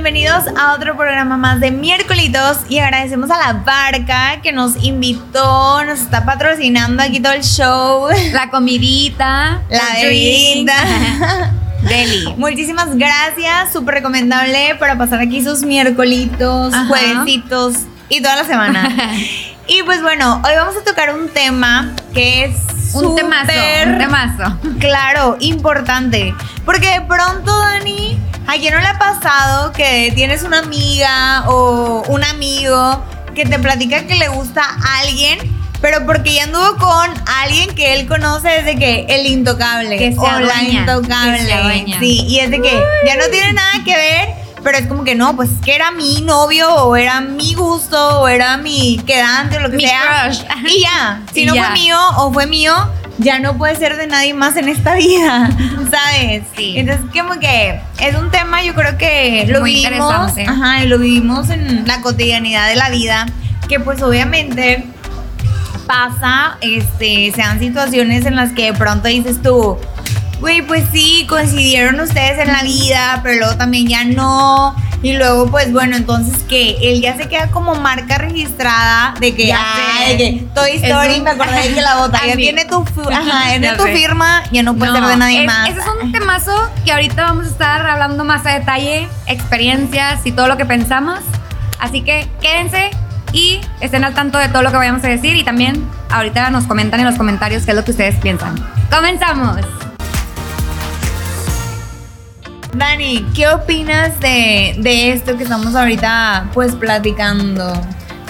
bienvenidos a otro programa más de miércolitos y agradecemos a la barca que nos invitó, nos está patrocinando aquí todo el show. La comidita, la bebida. Deli. Muchísimas gracias, súper recomendable para pasar aquí sus miércolitos, juevesitos y toda la semana. y pues bueno, hoy vamos a tocar un tema que es Un temazo, súper un temazo. Claro, importante. Porque de pronto, Dani, ¿a quién no le ha pasado que tienes una amiga o un amigo que te platica que le gusta a alguien, pero porque ya anduvo con alguien que él conoce desde que el intocable Que se o la intocable? que se. Sí, y es de que ya no tiene nada que ver. Pero es como que no, pues es que era mi novio, o era mi gusto, o era mi quedante, o lo que Mi sea. crush. Y ya, si Y no ya. fue mío o fue mío, ya no puede ser de nadie más en esta vida, ¿sabes? Sí. Entonces, como que es un tema, yo creo que lo Muy vivimos, ajá, y lo vivimos en la cotidianidad de la vida, que pues obviamente pasa, este, sean situaciones en las que de pronto dices tú, güey, pues sí, coincidieron ustedes en la vida, pero luego también ya no. Y luego, pues bueno, entonces que él ya se queda como marca registrada de que, Ya ah, sé. de que Toy Story, un- me acordé de que la botella tiene tu, ajá, Ya tu firma, ya no puede ser de nadie es- más. Ese es un temazo que ahorita vamos a estar hablando más a detalle, experiencias y todo lo que pensamos. Así que quédense y estén al tanto de todo lo que vayamos a decir y también ahorita nos comentan en los comentarios qué es lo que ustedes piensan. ¡Comenzamos! Dani, ¿qué opinas de, de esto que estamos ahorita pues platicando?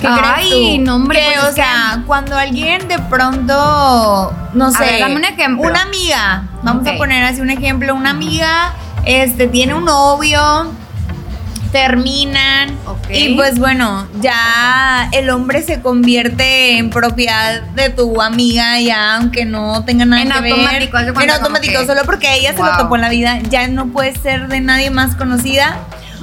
¿Qué Ay, crees tú? no, hombre, Que, pues, o que- sea, cuando alguien de pronto, no sé, ver, dame un ejemplo. una amiga, vamos a poner así un ejemplo, una amiga, este, tiene un novio, terminan y pues bueno, ya el hombre se convierte en propiedad de tu amiga ya aunque no tenga nada En que ver. automático, En automático, que- solo porque ella se lo topó en la vida, ya no puede ser de nadie más conocida.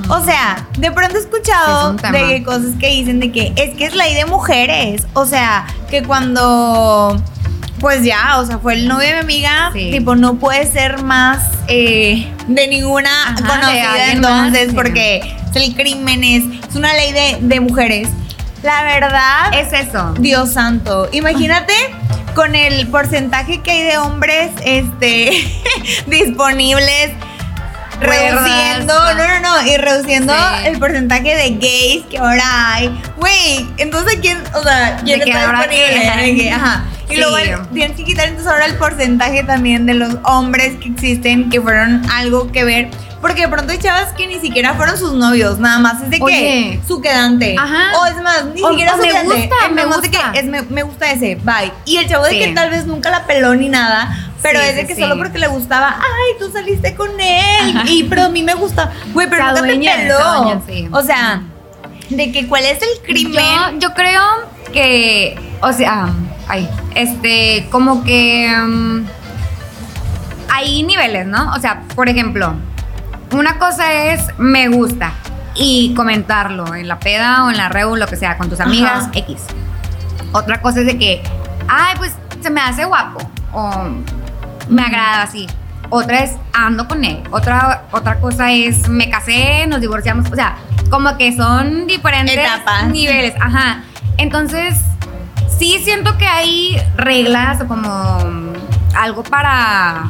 O sea, de pronto he escuchado Es de cosas que dicen de que es que es ley de mujeres. O sea, que cuando pues ya, o sea, fue el novio de mi amiga, Sí. tipo, no puede ser más eh, de ninguna Ajá, conocida entonces, sí. porque es el crimen, es, es una ley de, de mujeres. La verdad, Es eso. Dios santo. Imagínate con el porcentaje que hay de hombres este disponibles reduciendo, no, no, no, y reduciendo Sí. el porcentaje de gays que ahora hay. Güey, entonces quién, o sea, quién De está ahora que- De que, ajá. Y Sí. luego tienes que quitar entonces ahora el porcentaje también de los hombres que existen que fueron algo que ver. Porque de pronto hay chavas que ni siquiera fueron sus novios, nada más es de que su quedante. Ajá. O es más, ni O- siquiera o su me quedante. gusta, es me de gusta. que es, me, me gusta ese, bye. Y el chavo de Sí. que tal vez nunca la peló ni nada, pero Sí, es de que sí. solo porque le gustaba, ay, tú saliste con él. Y pero a mí me gusta. Güey, pero nunca te adueñan, se peló. adueñan, sí. O sea, de que cuál es el crimen. Yo, yo creo que, o sea, ay, este, como que mm, hay niveles, ¿no? O sea, por ejemplo, una cosa es me gusta y comentarlo en la peda o en la reu, lo que sea, con tus amigas, Ajá. X. Otra cosa es de que, ay, pues se me hace guapo o me agrada así. Otra es ando con él. Otra, otra cosa es me casé, nos divorciamos. O sea, como que son diferentes Etapas. niveles. Ajá. Entonces, sí siento que hay reglas o como algo para.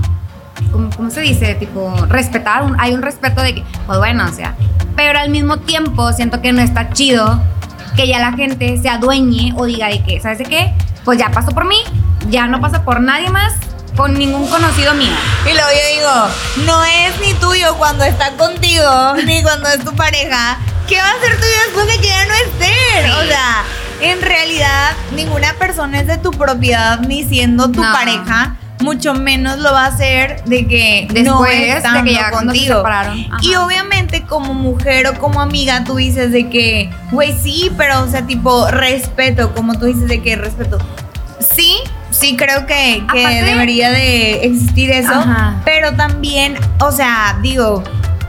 ¿Cómo, cómo se dice? Tipo, respetar. un- hay un respeto de que, pues bueno, o sea. Pero al mismo tiempo siento que no está chido que ya la gente se adueñe o diga de que, ¿sabes de qué? Pues ya pasó por mí, ya no pasa por nadie más, con ningún conocido mío. Y luego yo digo, no es ni tuyo cuando está contigo, ni cuando es tu pareja. ¿Qué va a ser tuyo después de que ya no estén? Sí. O sea, en realidad, ninguna persona es de tu propiedad ni siendo tu No. pareja. Mucho menos lo va a hacer de que no Después de estando que ya se contigo. Y obviamente como mujer o como amiga tú dices de que, güey, sí, pero o sea, tipo respeto, como tú dices de que respeto. Sí, sí creo que, que Aparte- debería de existir eso, Ajá. pero también, o sea, digo,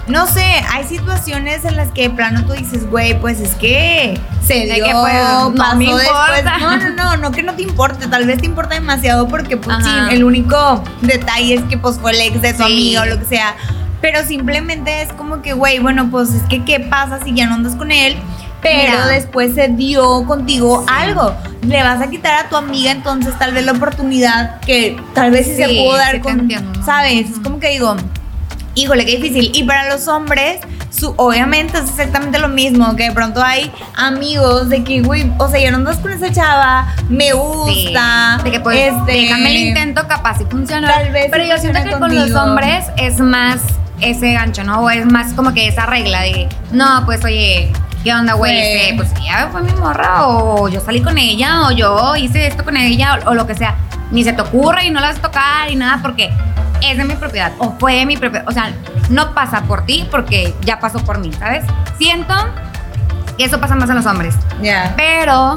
no sé, hay situaciones en las que de plano tú dices, güey, pues es que se dio, que, pues, no pasó me después. No, no, no, no que no te importe, tal vez te importa demasiado porque pues sí, el único detalle es que pues fue el ex de tu Sí. amigo o lo que sea. pero simplemente es como que, güey, bueno, pues es que, ¿qué pasa si ya no andas con él? Pero Mira. después se dio contigo algo. Le vas a quitar a tu amiga entonces tal vez la oportunidad que tal vez sí, se Sí, pudo dar sí con, entiendo. ¿sabes? Es como que digo, híjole, qué difícil. Y para los hombres, su, obviamente es exactamente lo mismo, que de pronto hay amigos de que, güey, o sea, ya no andas con esa chava, me gusta. Sí, de que pues este, déjame el intento, capaz si funciona. Tal vez Pero sí yo siento que con los contigo. hombres es más ese gancho, ¿no? O es más como que esa regla de, no, pues oye, ¿qué onda, güey? Pues ya fue mi morra, o yo salí con ella, o yo hice esto con ella, o, o lo que sea. Ni se te ocurre y no la vas a tocar y nada, porque es de mi propiedad, o fue de mi propiedad. O sea, no pasa por ti porque ya pasó por mí, ¿sabes? Siento que eso pasa más en los hombres. Ya. Pero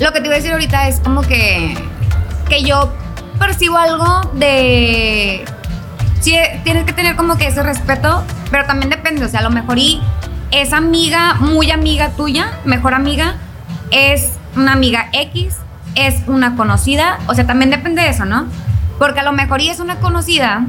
lo que te iba a decir ahorita es como que, que yo percibo algo de... Sí, tienes que tener como que ese respeto, pero también depende, o sea, a lo mejor y esa amiga, muy amiga tuya, mejor amiga, es una amiga X, es una conocida, o sea, también depende de eso, ¿no? Porque a lo mejor y es una conocida,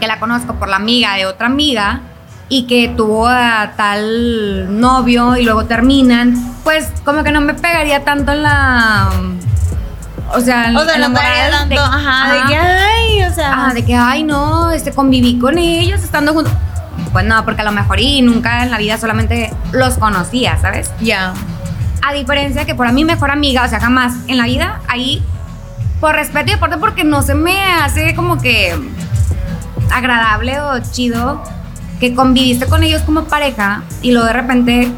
que la conozco por la amiga de otra amiga, y que tuvo a tal novio y luego terminan, pues como que no me pegaría tanto en la... O sea, O sea, no dando, de- ajá, de ajá. que, ay, o sea. Ah, de que, ay, no, este, conviví con ellos estando juntos. Pues no, porque a lo mejor y nunca en la vida solamente los conocía, ¿sabes? Ya. A diferencia que por a mi mejor amiga, o sea, jamás en la vida, ahí, por respeto y aparte porque no se me hace como que agradable o chido que conviviste con ellos como pareja y luego de repente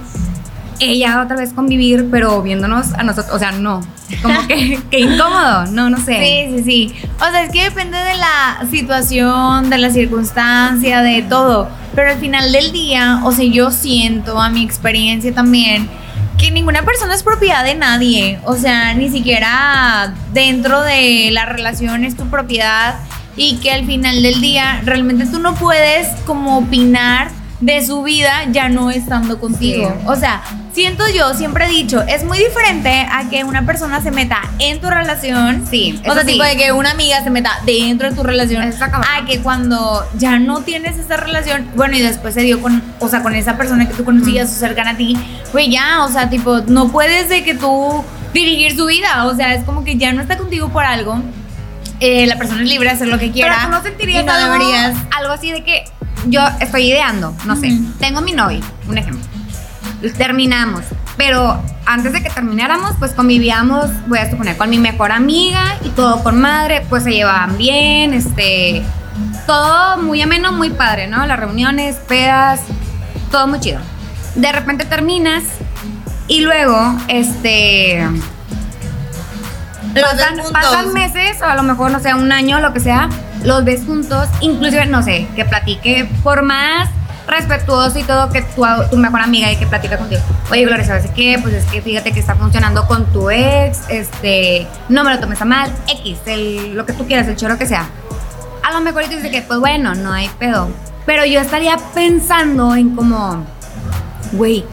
ella otra vez convivir, pero viéndonos a nosotros, o sea, no, como que, que incómodo, no, no sé. Sí, sí, sí. O sea, es que depende de la situación, de la circunstancia, de todo. Pero al final del día, o sea, yo siento a mi experiencia también que ninguna persona es propiedad de nadie. O sea, ni siquiera dentro de la relación es tu propiedad. Y que al final del día realmente tú no puedes como opinar de su vida ya no estando contigo. Sí. O sea, siento yo, siempre he dicho, es muy diferente a que una persona se meta en tu relación. Sí, O sea, eso tipo sí. de que una amiga se meta dentro de tu relación. A que cuando ya no tienes esa relación, bueno, y después se dio con, o sea, con esa persona que tú conocías o cercana a ti, güey, ya, o sea, tipo, no puedes de que tú dirigir su vida. O sea, es como que ya no está contigo por algo. Eh, la persona es libre de hacer lo que quiera. Pero no sentirías y no algo, deberías. algo así de que yo estoy ideando, no sé, tengo mi novio, un ejemplo. Terminamos, pero antes de que termináramos, pues convivíamos, voy a suponer, con mi mejor amiga y todo con madre, pues se llevaban bien, este, todo muy ameno, muy padre, ¿no? Las reuniones, pedas, todo muy chido. De repente terminas y luego, este, pasan, meses, o a lo mejor, no sé, un año, lo que sea, los ves juntos, inclusive, no sé, que platique por más respetuoso y todo que tu, tu mejor amiga y que platica contigo. Oye, Gloria, ¿sabes qué? Pues es que fíjate que está funcionando con tu ex, este, no me lo tomes a mal, X, el, lo que tú quieras, el choro que sea. A lo mejor y tú dices que, pues bueno, no hay pedo. Pero yo estaría pensando en como, güey,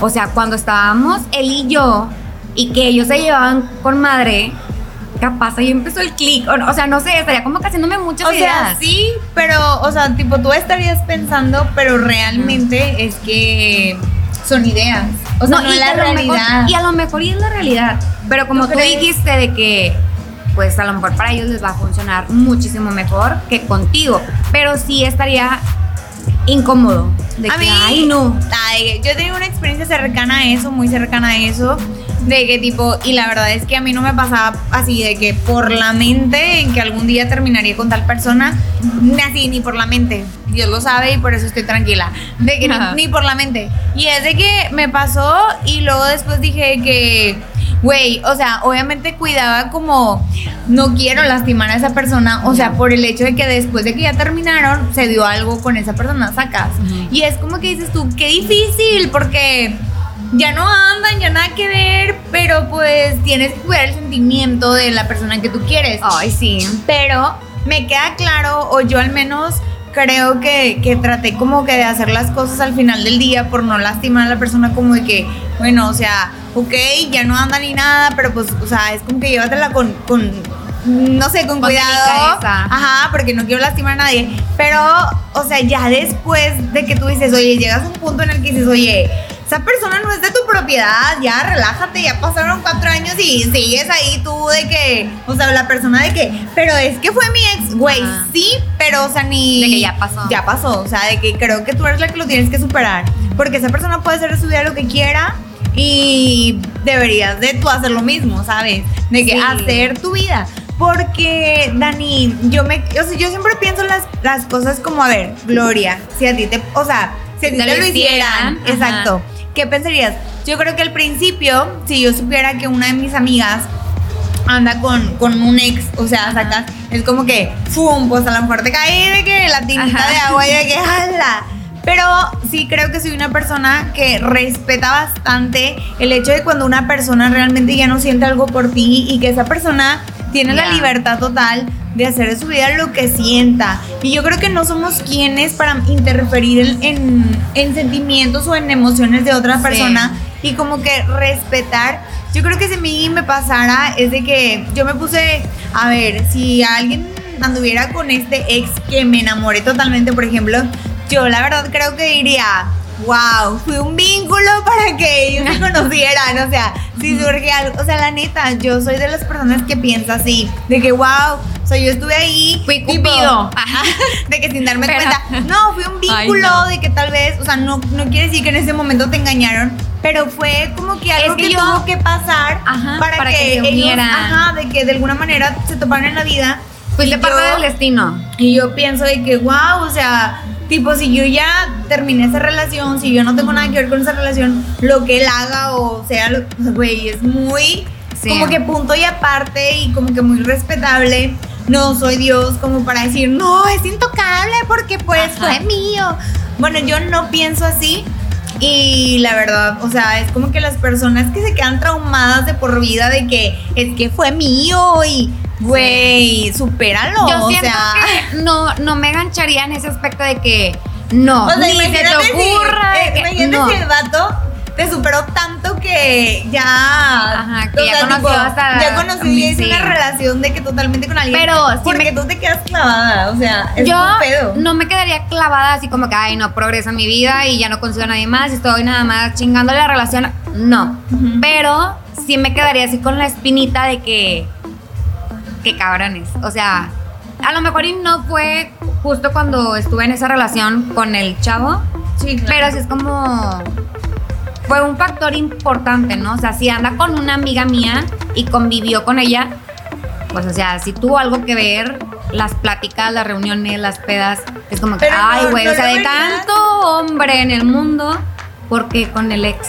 o sea, cuando estábamos él y yo y que ellos se llevaban con madre, capaz ahí empezó el clic. O, sea, no sé, estaría como que haciéndome muchas O sea, ideas. sí, pero, o sea, tipo, tú estarías pensando, pero realmente es que son ideas. O sea, no, y la lo mejor- realidad. y a lo mejor y es la realidad. Pero como ¿Tú dijiste de que, pues a lo mejor para ellos les va a funcionar muchísimo mejor que contigo. Pero sí estaría incómodo. De a que, mí, ay, no. ay, yo tengo una experiencia cercana a eso, muy cercana a eso, de que tipo, y la verdad es que a mí no me pasaba así, de que por la mente en que algún día terminaría con tal persona, ni así, ni por la mente. Dios lo sabe y por eso estoy tranquila. De que ni, ni por la mente. Y es de que me pasó y luego después dije que, güey, o sea, obviamente cuidaba como, no quiero lastimar a esa persona, o sea, por el hecho de que después de que ya terminaron, se dio algo con esa persona, sacas. Y es como que dices tú, qué difícil, porque ya no andan, ya nada que ver, pero pues tienes que cuidar el sentimiento de la persona que tú quieres. Ay, sí. Pero me queda claro, o yo al menos creo que, que traté como que de hacer las cosas al final del día por no lastimar a la persona como de que, bueno, o sea, ok, ya no anda ni nada, pero pues, o sea, es como que llévatela con, con no sé, con, Con cuidado. Ajá, porque no quiero lastimar a nadie. Pero, o sea, ya después de que tú dices, oye, llegas a un punto en el que dices, oye, esa persona no es de tu propiedad, ya relájate, ya pasaron cuatro años y sigues ahí tú de que, o sea, la persona de que, pero es que fue mi ex, güey, sí, pero, o sea, ni... De que ya pasó. Ya pasó, o sea, de que creo que tú eres la que lo tienes que superar, porque esa persona puede hacer de su vida lo que quiera y deberías de tú hacer lo mismo, ¿sabes? De que Sí. hacer tu vida. Porque, Dani, yo me, o sea, yo siempre pienso las, las cosas como, a ver, Gloria, si a ti te, o sea, si a ti Te te, lo hicieran, ajá. ¿Qué pensarías? Yo creo que al principio, si yo supiera que una de mis amigas anda con, con un ex, o sea, sacas, es como que, ¡fum! Pues a lo mejor te cae de que la tinta Ajá. de agua y de que, ¡hala! Pero sí creo que soy una persona que respeta bastante el hecho de cuando una persona realmente ya no siente algo por ti y que esa persona tiene la libertad total de hacer de su vida lo que sienta. Y yo creo que no somos quienes para interferir en, en- en sentimientos o en emociones de otra Sí. persona y como que respetar. Yo creo que si a mí me pasara es de que yo me puse, a ver, si alguien anduviera con este ex que me enamoré totalmente, por ejemplo, yo la verdad creo que diría, wow, fue un vínculo para que ellos se conocieran, o sea, si surge algo, o sea, la neta, yo soy de las personas que piensa así, de que wow, o sea, yo estuve ahí, Fui Cupido. ajá, de que sin darme Pero- cuenta, no, fue un Ay, vínculo no. de que tal vez, o sea, no, no quiere decir que en ese momento te engañaron, pero fue como que algo Es que que, yo- tuvo que pasar Ajá, para, para que, que se ellos, ajá, de que de alguna manera se toparan en la vida. Y parte yo- del destino. y yo pienso de que, wow, o sea, tipo, si yo ya terminé esa relación, si yo no tengo nada que ver con esa relación, lo que él haga o sea, lo- güey, es muy, Sí. como que punto y aparte y como que muy respetable. No soy Dios como para decir, no, es intocable porque pues Ajá. fue mío. Bueno, yo no pienso así. Y la verdad, o sea, es como que las personas que se quedan traumadas de por vida de que es que fue mío y, güey, supéralo. Yo o siento sea, que no, no me engancharía en ese aspecto de que no, O sea, ni se te si- ocurra. eh, que- imagínate no. si el vato te superó tanto que ya. Ajá, que ya conoció hasta- Ya conoció y es sí. una relación de que totalmente con alguien. Pero sí Porque me- tú te quedas clavada, o sea, es Yo un pedo. no me quedaría clavada así como que, ay, no, progresa mi vida y ya no consigo a nadie más y estoy nada más chingando la relación. No. Pero sí me quedaría así con la espinita de que. Que cabrones. O sea, a lo mejor y no fue justo cuando estuve en esa relación con el chavo. Sí, claro. Pero sí es como. Fue un factor importante, ¿no? O sea, si anda con una amiga mía y convivió con ella, pues, o sea, si tuvo algo que ver, las pláticas, las reuniones, las pedas, es como que, Pero ay, güey, no o sea, de tanto hombre en el mundo, ¿por qué con el ex?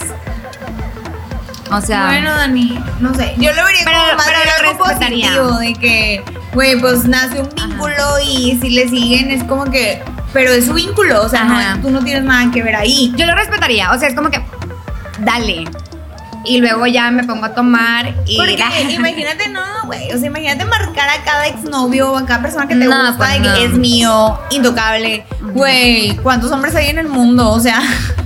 O sea, bueno, Dani, no sé. Yo lo vería Pero- como más pero algo positivo, de que, güey, pues nace un vínculo y si le siguen es como que. Pero es su vínculo, o sea, no, tú no tienes nada que ver ahí. yo lo respetaría, o sea, es como que, dale. Y luego ya me pongo a tomar y... Porque imagínate, no, güey. O sea, imagínate marcar a cada exnovio o a cada persona que te No, gusta pues de no. que es mío, intocable. Güey, ¿cuántos hombres hay en el mundo? O sea,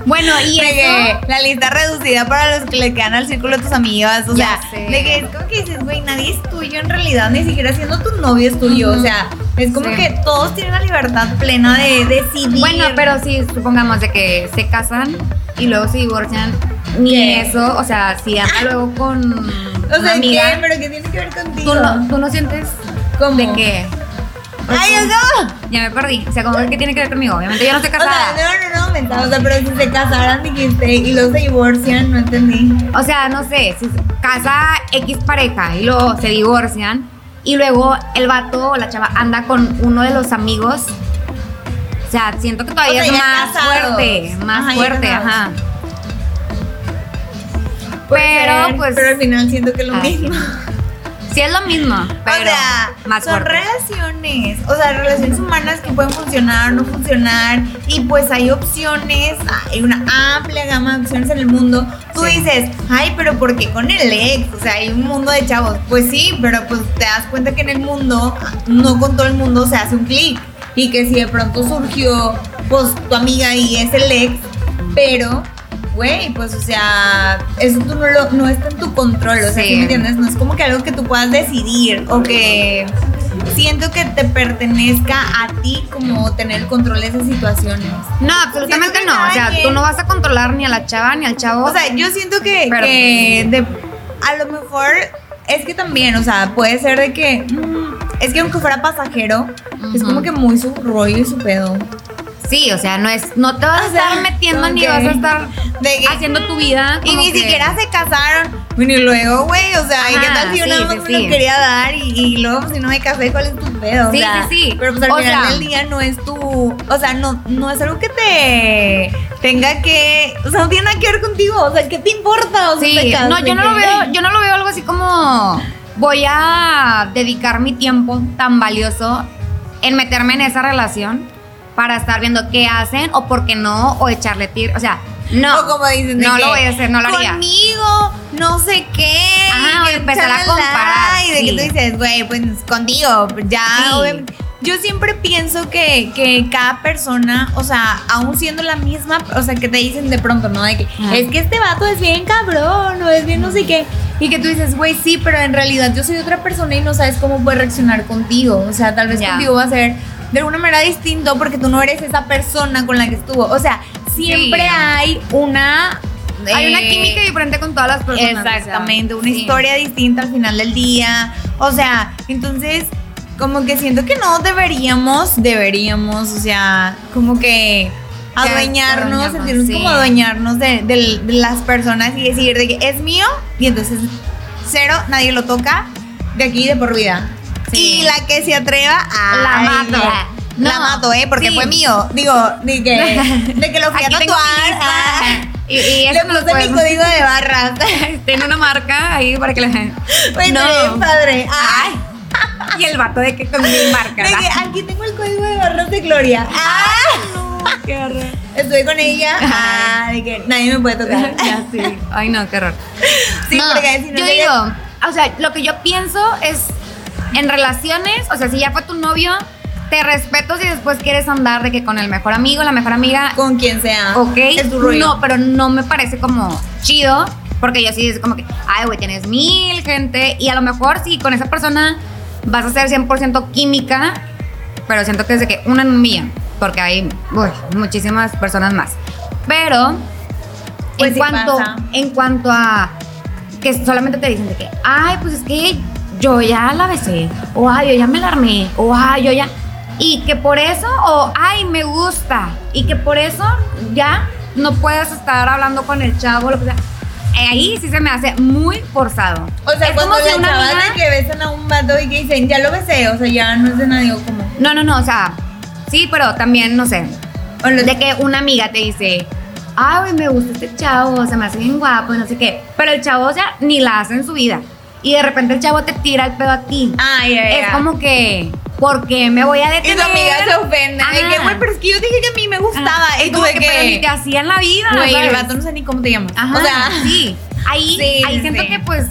Bueno, y de que eso... la lista reducida para los que le quedan al círculo de tus amigas. O Ya sea, sé. de que es como que dices, güey, nadie es tuyo en realidad, ni siquiera siendo tu novio es tuyo. O sea, es como Sí. que todos tienen la libertad plena de decidir. Bueno, pero si supongamos de que se casan y luego se divorcian, ni ¿Qué? eso, o sea, si anda luego con O sea, amiga, ¿qué? ¿Pero qué tiene que ver contigo? ¿tú no, tú no sientes ¿Cómo? de que... ¡Ay, eso! Ya me perdí. O sea, como que tiene que ver conmigo. Obviamente yo no estoy O sea, casada. no, no, no, mental, o sea, pero si se casaran dijiste, y luego se divorcian, no entendí. O sea, no sé, si se casa X pareja y luego se divorcian y luego el vato o la chava anda con uno de los amigos. O sea, siento que todavía O sea, es más casados. fuerte, más Ajá, fuerte, ajá. Pero, ser, pues- Pero al final siento que es lo mismo. Sí es lo mismo, pero o sea, más son fuerte. relaciones, o sea, relaciones humanas que pueden funcionar, no funcionar, y pues hay opciones, hay una amplia gama de opciones en el mundo. Tú Sí. dices, ay, pero ¿por qué con el ex? O sea, hay un mundo de chavos. Pues sí, pero pues te das cuenta que en el mundo, no con todo el mundo se hace un clic, y que si de pronto surgió, pues tu amiga y es el ex, pero güey, pues, o sea, eso tú no, lo, no está en tu control, o sea, Sí. ¿sí me entiendes? No es como que algo que tú puedas decidir o que siento que te pertenezca a ti como tener el control de esas situaciones. No, absolutamente no. O sea, tú no vas a controlar ni a la chava ni al chavo. O sea, yo siento que, Pero- que de- a lo mejor es que también, o sea, puede ser de que mm, es que aunque fuera pasajero, es como que muy su rollo y su pedo. Sí, o sea, no es, no te vas a sea, estar metiendo ni ok. vas a estar De haciendo tu vida. Y ni que- siquiera se casaron. Bueno, y luego, güey, o sea, ¿y ¿qué Ajá, tal si sí, más sí, me lo quería dar y, y luego pues, si no me casé, ¿cuál es tu pedo? O Sí, sea, sí, sí. Pero pues al O final sea- del día no es tu, o sea, no, no es algo que te tenga que, o sea, no tiene nada que ver contigo, o sea, ¿qué te importa? O sea, Sí, te casas, no, yo no lo veo, yo no lo veo algo así como voy a dedicar mi tiempo tan valioso en meterme en esa relación para estar viendo qué hacen o por qué no o echarle tiro, o sea, no. O como dicen, no que, lo voy a hacer, no lo haría. Conmigo, no sé qué. Ajá, y que empezar a comparar, Y de que sí. tú dices, güey, pues contigo, ya, Sí. Yo siempre pienso que, que cada persona, o sea, aún siendo la misma, o sea, que te dicen de pronto, ¿no? De que Ajá. es que este vato es bien cabrón, o es bien no sé qué. Y que tú dices, güey, sí, pero en realidad yo soy otra persona y no sabes cómo puede reaccionar contigo. O sea, tal vez Ya. contigo va a ser de alguna manera distinto porque tú no eres esa persona con la que estuvo. O sea, siempre Sí. hay una. Hay una eh, química diferente con todas las personas. o sea, Exactamente, una sí. historia distinta al final del día. O sea, entonces, como que siento que no deberíamos, deberíamos, o sea, como que adueñarnos, sentirnos sí. como adueñarnos de, de- de las personas y decir de que es mío y entonces cero, nadie lo toca de aquí de por vida. Sí. Y la que se atreva a La mato. La No, mato, ¿eh? Porque sí. fue mío. Digo, de que, de que lo fui a Aquí tatuar. mi ah. Y, y eso Le puse mi código de barras. Tiene una marca ahí para que la Pues No. padre. Ay, Y el vato de que con mil marcas. de que aquí tengo el código de barras de Gloria. Ah, Qué horror. estoy con ella. Ah, de que nadie me puede tocar. Ya, sí. Ay, no, qué horror. Sí, No, porque si no yo digo, o sea, lo que yo pienso es en relaciones, o sea, si ya fue tu novio, te respeto si después quieres andar de que con el mejor amigo, la mejor amiga, con quien sea. ok, Es tu rollo. no, pero no me parece como chido, porque yo sí es como que, ay, güey, tienes mil gente, y a lo mejor sí, con esa persona vas a ser 100% química, pero siento que es de que una en un millón, porque hay uy, muchísimas personas más. Pero Pues en sí cuanto pasa. en cuanto a que solamente te dicen de que, ay, pues es que yo ya la besé, o ay, yo ya me la armé, o ay, yo ya. Y que por eso, o ay, me gusta, y que por eso ya no puedes estar hablando con el chavo, lo que sea. Ahí sí se me hace muy forzado. O sea, Es cuando como si una amiga- de que besan a un vato y que dicen, ya lo besé, o sea, ya no es de nadie, como. No, no, no, o sea, sí, pero también, no sé, O los- de que una amiga te dice, ay, me gusta este chavo, se me hace bien guapo y no sé qué. Pero el chavo, o sea, ni la hace en su vida. Y de repente el chavo te tira el pedo a ti. Ah, ya, ya. Es como que, ¿por qué me voy a Y detener? tu amiga se ofende. De que, Ajá. güey, pero es que yo dije que a mí me gustaba. Ajá. Y tú de que, pero ni te que. hacía en la vida. Güey, el vato no sé ni cómo te llamas. Ajá, o sea, sí. Ahí, Sí, ahí siento que pues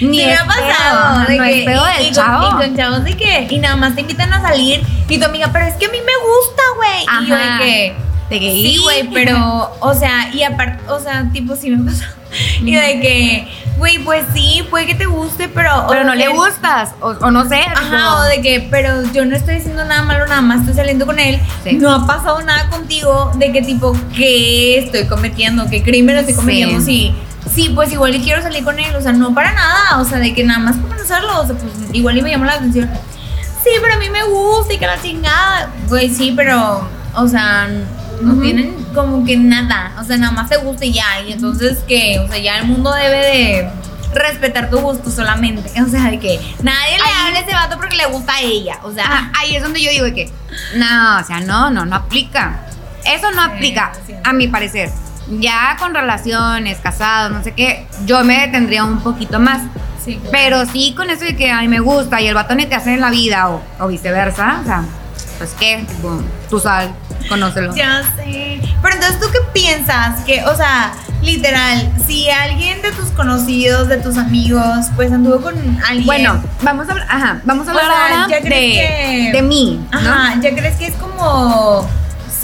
ni sí me ha pasado. pedo, de no que, es pedo y- del y con- chavo. Y con chavos de que. Y nada más te invitan a salir. Y tu amiga, pero es que a mí me gusta, güey. Y yo de que. De que, Sí, "Y". güey, pero, o sea, y aparte, o sea, tipo, sí me pasó. Y de que, güey, pues sí, puede que te guste, pero. Pero o no le gustas, o, o no sé. Ajá, o de que, pero yo no estoy diciendo nada malo, nada más estoy saliendo con él. Sí. No ha pasado nada contigo de que tipo, ¿qué estoy cometiendo? ¿Qué crimen estoy cometiendo? Sí. Sí, pues igual y quiero salir con él, o sea, no para nada, o sea, de que nada más por conocerlo, o sea, pues igual y me llama la atención. Sí, pero a mí me gusta y que la chingada. Pues sí, pero, o sea, no Ujú. tienen como que nada, o sea, nada más te gusta y ya, y entonces que, o sea, ya el mundo debe de respetar tu gusto solamente, o sea, de que nadie le Ahí- hable a ese vato porque le gusta a ella, o sea, Ajá, ahí es donde yo digo que, no, o sea, no, no, no aplica. Eso no Sí, aplica, a mi parecer. Ya con relaciones, casados, no sé qué, yo me detendría un poquito más. sí, claro. Pero sí con eso de que, ay, me gusta y el vato ni te hace en la vida o, o viceversa, o sea, pues qué, tipo, tú sal, conócelo. Ya sé. Pero entonces, ¿tú qué piensas? Que, o sea, literal, si alguien de tus conocidos, de tus amigos, pues anduvo con alguien. Bueno, vamos a hablar, ajá, vamos a O hablar sea, ahora ¿ya de, que- de mí, ¿no? Ajá, ¿ya crees que es como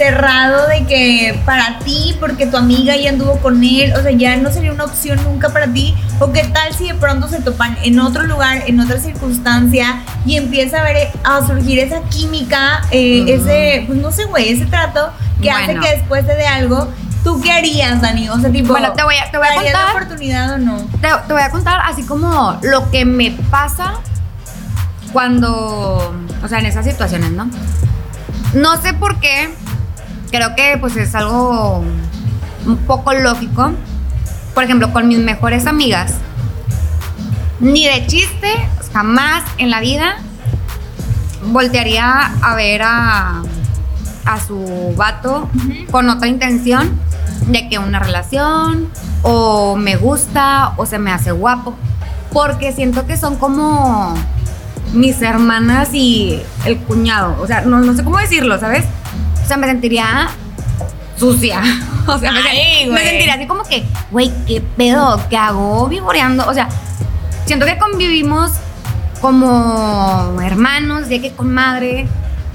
cerrado de que para ti, porque tu amiga ya anduvo con él, o sea, ya no sería una opción nunca para ti, o qué tal si de pronto se topan en otro lugar, en otra circunstancia, y empieza a ver, a surgir esa química, eh, ese, pues no sé, güey, ese trato que hace que después te dé algo, ¿tú qué harías, Dani? O sea, tipo, Bueno, te voy a- te voy a ¿darías la contar. oportunidad o no? Te, te voy a contar así como lo que me pasa cuando, o sea, en esas situaciones, ¿no? No sé por qué, creo que pues es algo un poco lógico. Por ejemplo, con mis mejores amigas, ni de chiste, jamás en la vida voltearía a ver a, a su vato con otra intención de que una relación o me gusta o se me hace guapo. Porque siento que son como mis hermanas y el cuñado. O sea, no, no sé cómo decirlo, ¿sabes? O sea, me sentiría sucia. O sea, me, Ay, me güey. sentiría así como que, güey, ¿qué pedo? ¿Qué hago vivoreando? O sea, siento que convivimos como hermanos, de que con madre,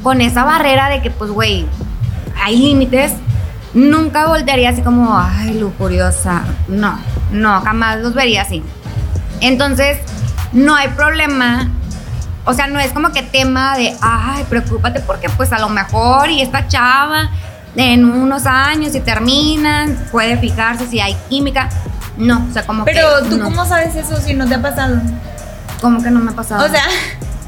con esa barrera de que, pues, güey, hay límites. Nunca voltearía así como, ay, lujuriosa. No, no, jamás los vería así. Entonces, no hay problema. O sea, no es como que tema de, ay, preocúpate porque pues a lo mejor y esta chava en unos años si terminan, puede fijarse si hay química. No, o sea, como Pero que tú no. cómo sabes eso si no te ha pasado? Como que no me ha pasado. O sea,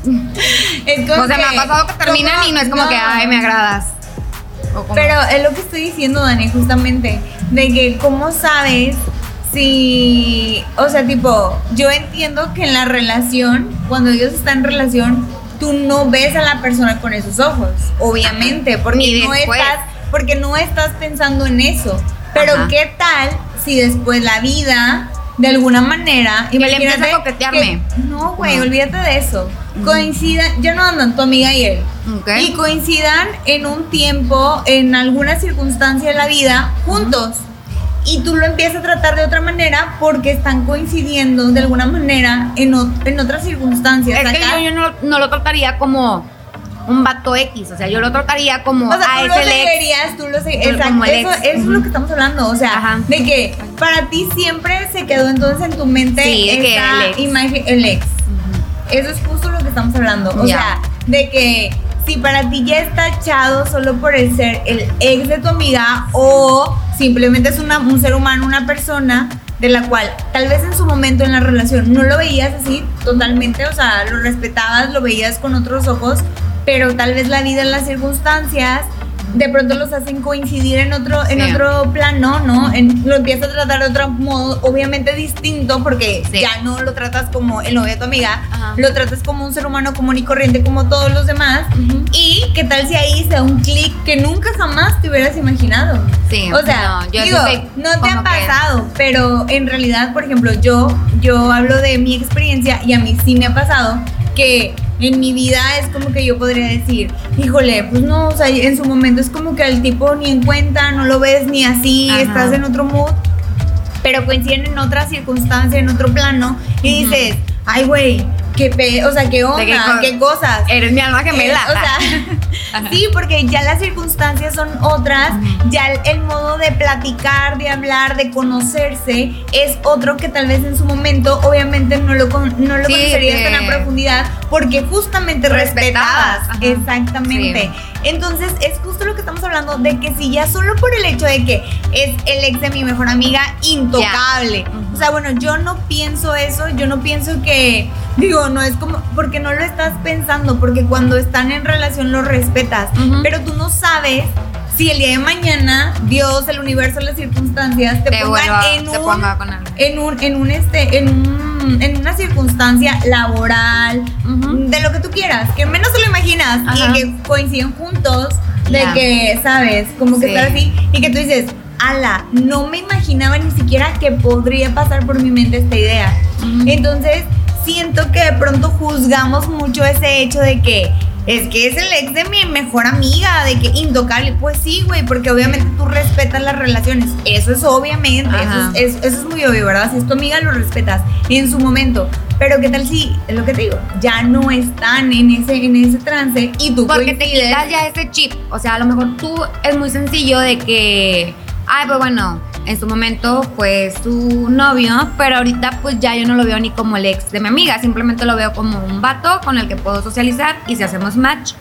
es como o sea, me ha pasado que terminan ¿cómo? y no es como que, ay, me agradas. Pero es lo que estoy diciendo, Dani, justamente, de que cómo sabes si, o sea, tipo, yo entiendo que en la relación, cuando ellos están en relación, tú no ves a la persona con esos ojos, obviamente, porque no estás, porque no estás pensando en eso. Pero Ajá. qué tal si después la vida de alguna manera Que le empieza a coquetearme. que- no, güey, Ujú. olvídate de eso. Coincidan, ya no andan tu amiga y él. Y coincidan en un tiempo, en alguna circunstancia de la vida, juntos. Y tú lo empiezas a tratar de otra manera porque están coincidiendo de alguna manera en, o- en otras circunstancias. Es que yo, yo no, no lo trataría como un vato X, o sea, yo lo trataría como O sea, a tú lo ese seguirías, tú lo seguirías. Exacto. Eso, es lo que estamos hablando. O sea, Ajá. de que para ti siempre se quedó entonces en tu mente Sí, el ex. imagen, el ex. Eso es justo lo que estamos hablando. O sea, de que si para ti ya está echado solo por el ser el ex de tu amiga o simplemente es una- un ser humano, una persona de la cual tal vez en su momento en la relación no lo veías así totalmente, o sea, lo respetabas, lo veías con otros ojos, pero tal vez la vida, las circunstancias, de pronto los hacen coincidir en otro, en Sí. otro plano, ¿no? En- lo empiezas a tratar de otro modo, obviamente distinto, porque Sí. ya no lo tratas como el novio de tu amiga, Ajá. lo tratas como un ser humano común y corriente como todos los demás. Y qué tal si ahí se da un clic que nunca jamás te hubieras imaginado. Sí, O sea, no, yo digo, no te ha que- pasado, pero en realidad, por ejemplo, yo, yo hablo de mi experiencia y a mí sí me ha pasado que en mi vida es como que yo podría decir, híjole, pues no, o sea, en su momento es como que al tipo ni en cuenta, no lo ves ni así, Ajá. estás en otro mood, pero coinciden en otra circunstancia, en otro plano, y dices, ay, güey, qué pe, o sea, qué onda, qué co- qué cosas. Eres mi alma gemela. Eh, o sea, sí, porque ya las circunstancias son otras, ya el, el modo de platicar, de hablar, de conocerse es otro que tal vez en su momento obviamente no lo, con- no lo Sí, conocerías tan a profundidad porque justamente Respetabas. Exactamente. Entonces es justo lo que estamos hablando de que si ya solo por el hecho de que es el ex de mi mejor amiga, intocable. O sea, bueno, yo no pienso eso, yo no pienso que, digo, no es como, porque no lo estás pensando, porque cuando están en relación lo respetas, pero tú no sabes si el día de mañana Dios, el universo, las circunstancias te, Te pongan en te un, ponga con algo. en un, en un este, en un, en una circunstancia laboral, de lo que tú quieras, que menos te lo imaginas Ajá. y que coinciden juntos, de que, sabes, como que Sí. estar así y que tú dices, ala, no me imaginaba ni siquiera que podría pasar por mi mente esta idea. Entonces, siento que de pronto juzgamos mucho ese hecho de que es que es el ex de mi mejor amiga, de que intocable. Pues sí, güey, porque obviamente tú respetas las relaciones. Eso es obviamente, eso es, es- eso es muy obvio, ¿verdad? Si es tu amiga, lo respetas en su momento. Pero qué tal si, es lo que te digo, ya no están en ese, en ese trance y tú Porque te quitas ya ese chip. O sea, a lo mejor tú es muy sencillo de que, ay, pues bueno, en su momento fue su novio, pero ahorita pues ya yo no lo veo ni como el ex de mi amiga, simplemente lo veo como un vato con el que puedo socializar y si hacemos match,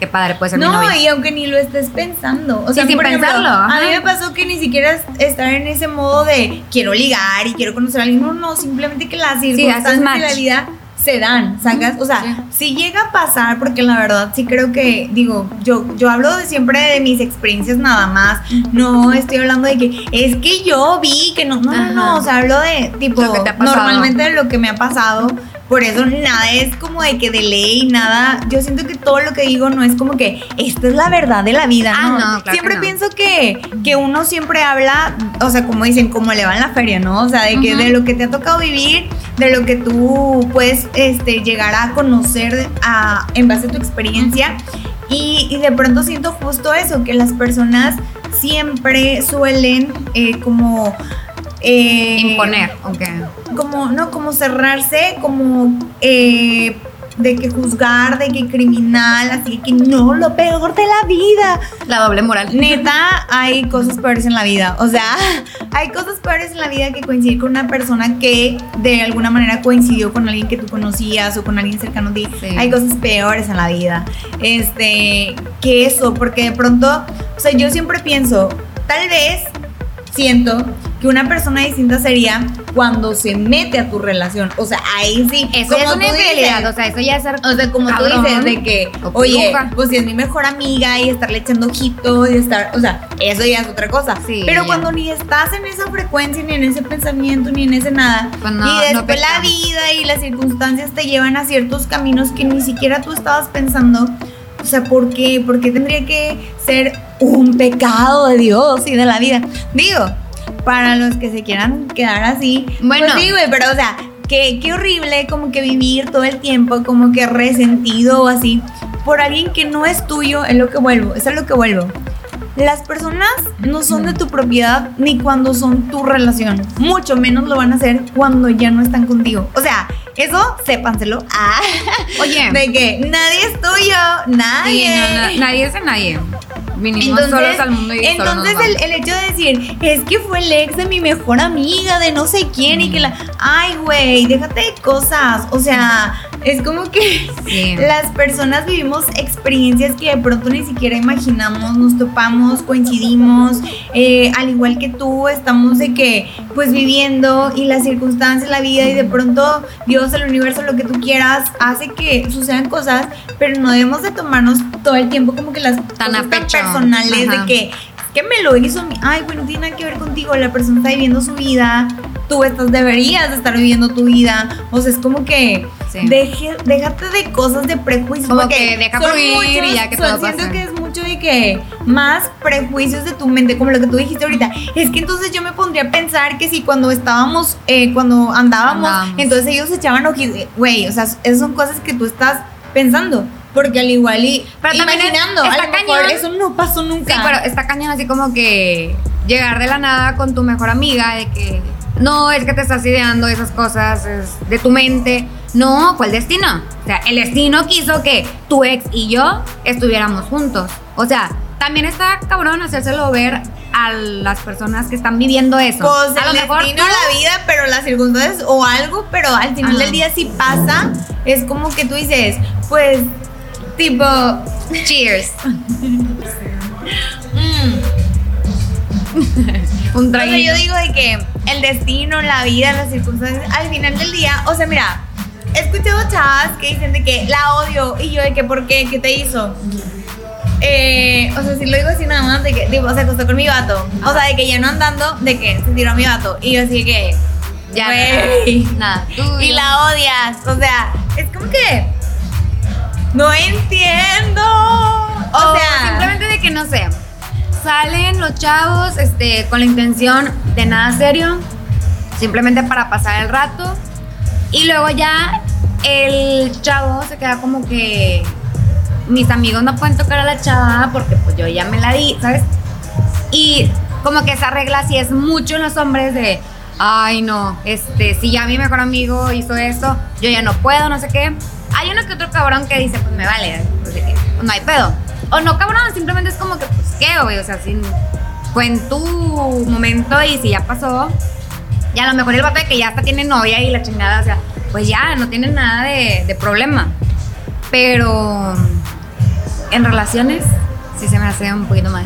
qué padre puede ser mi No, novio. y aunque ni lo estés pensando. O Sí, sea, sin ejemplo, pensarlo, A mí me pasó que ni siquiera es- estar en ese modo de quiero ligar y quiero conocer a alguien. No, no, simplemente que las circunstancias de match. la vida se dan, ¿sacas? O sea, si llega a pasar, porque la verdad sí creo que, digo, yo, yo hablo de siempre de mis experiencias nada más. No estoy hablando de que es que yo vi que no, no, no, no. Ajá. O sea, hablo de tipo, Lo que te ha pasado. normalmente de lo que me ha pasado. Por eso nada es como de que de ley, nada. Yo siento que todo lo que digo no es como que esta es la verdad de la vida, Ah, ¿no? no, claro siempre que no. pienso que, que uno siempre habla, o sea, como dicen, como le va en la feria, ¿no? O sea, de que de lo que te ha tocado vivir, de lo que tú puedes este, llegar a conocer a, en base a tu experiencia. Y, y de pronto siento justo eso, que las personas siempre suelen eh, como... eh, Imponer, aunque. Como no como cerrarse como eh, de que juzgar de que criminal así que no lo peor de la vida. La doble moral. neta hay cosas peores en la vida. O sea hay cosas peores en la vida que coincidir con una persona que de alguna manera coincidió con alguien que tú conocías o con alguien cercano a ti. Sí. hay cosas peores en la vida. Este que eso porque de pronto o sea yo siempre pienso tal vez siento que una persona distinta sería cuando se mete a tu relación. O sea, ahí sí. Eso ya es como una infidelidad, o sea, eso ya es ser. o sea, como cabrón. tú dices, de que, oye, pues si es mi mejor amiga y estarle echando ojito y estar, o sea, eso ya es otra cosa. Sí, Pero cuando ni estás en esa frecuencia, ni en ese pensamiento, ni en ese nada, Pues no, y no después la vida y las circunstancias te llevan a ciertos caminos que ni siquiera tú estabas pensando. O sea, ¿por qué? ¿Por qué tendría que ser un pecado de Dios y de la vida? Digo, para los que se quieran quedar así. Bueno. Pues sí, güey, pero o sea, qué, qué horrible como que vivir todo el tiempo como que resentido o así por alguien que no es tuyo, es lo que vuelvo, es a lo que vuelvo. Las personas no son de tu propiedad ni cuando son tu relación. Mucho menos lo van a hacer cuando ya no están contigo. O sea, eso sépanselo. Ah, Oye. de que nadie es tuyo, Sí, nadie. no, nadie es de nadie. Vinimos solos al mundo y entonces el, el hecho de decir, es que fue el ex de mi mejor amiga, de no sé quién, y que la. Ay, güey, déjate de cosas. O sea, es como que Sí. las personas vivimos experiencias que de pronto ni siquiera imaginamos, nos topamos, coincidimos, eh, al igual que tú, estamos de que, pues viviendo y las circunstancias, la vida, y de pronto Dios, el universo, lo que tú quieras, hace que sucedan cosas, pero no debemos de tomarnos todo el tiempo como que las Tan cosas personales Ajá. de que que me lo hizo ay, bueno, no tiene nada que ver contigo, la persona está viviendo su vida, tú estás, deberías de estar viviendo tu vida, o sea, es como que Sí. deje, déjate de cosas de prejuicios, Como que deja son fluir y ya que todo siento pase. que es mucho de que más prejuicios de tu mente, como lo que tú dijiste ahorita, es que entonces yo me pondría a pensar que si cuando estábamos, eh, cuando andábamos, Andábamos. entonces ellos se echaban ojitos, güey, o sea, esas son cosas que tú estás pensando. Porque al igual y Pero imaginando, está a lo mejor cañón. eso no pasó nunca. Sí, pero está cañón así como que llegar de la nada con tu mejor amiga de que no es que te estás ideando esas cosas es de tu mente. No, fue el destino. O sea, el destino quiso que tu ex y yo estuviéramos juntos. O sea, también está cabrón hacérselo ver a las personas que están viviendo eso. Pues a lo el mejor destino, la vida, pero las circunstancias o algo, pero al final Ajá. del día si pasa, es como que tú dices, pues, tipo, cheers. mm, Un traguito. yo digo de que el destino, la vida, las circunstancias, al final del día, o sea, mira, he escuchado chavas que dicen de que la odio y yo de que, ¿por qué? ¿Qué te hizo? Eh, o sea, si lo digo así nada más, de que, tipo, se acostó con mi vato. O sea, de que ya no andando, de que se tiró a mi vato. Y yo así que, ya nada. Tú y la odias. O sea, es como que, no entiendo. O, O sea, simplemente de que no sé. Salen los chavos este, con la intención de nada serio, simplemente para pasar el rato. Y luego ya el chavo se queda como que mis amigos no pueden tocar a la chava porque pues yo ya me la di, ¿sabes? Y como que esa regla sí es mucho en los hombres de, ay no, este, si ya mi mejor amigo hizo esto, yo ya no puedo, no sé qué. Hay uno que otro cabrón que dice, pues me vale, pues no hay pedo. O no cabrón, simplemente es como que, pues qué, güey, o sea, si fue en tu momento y si ya pasó, y a lo mejor el vato de que ya hasta tiene novia y la chingada, o sea, pues ya, no tiene nada de problema. Pero en relaciones sí se me hace un poquito más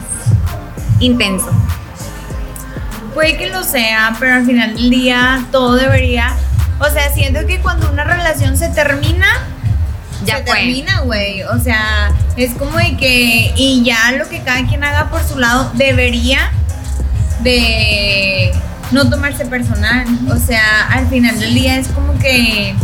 intenso. Puede que lo sea, pero al final del día todo debería. O sea, siento que cuando una relación se termina, Ya se fue. termina, güey. O sea, es como de que. Y ya lo que cada quien haga por su lado debería de no tomarse personal. O sea, al final del día es como que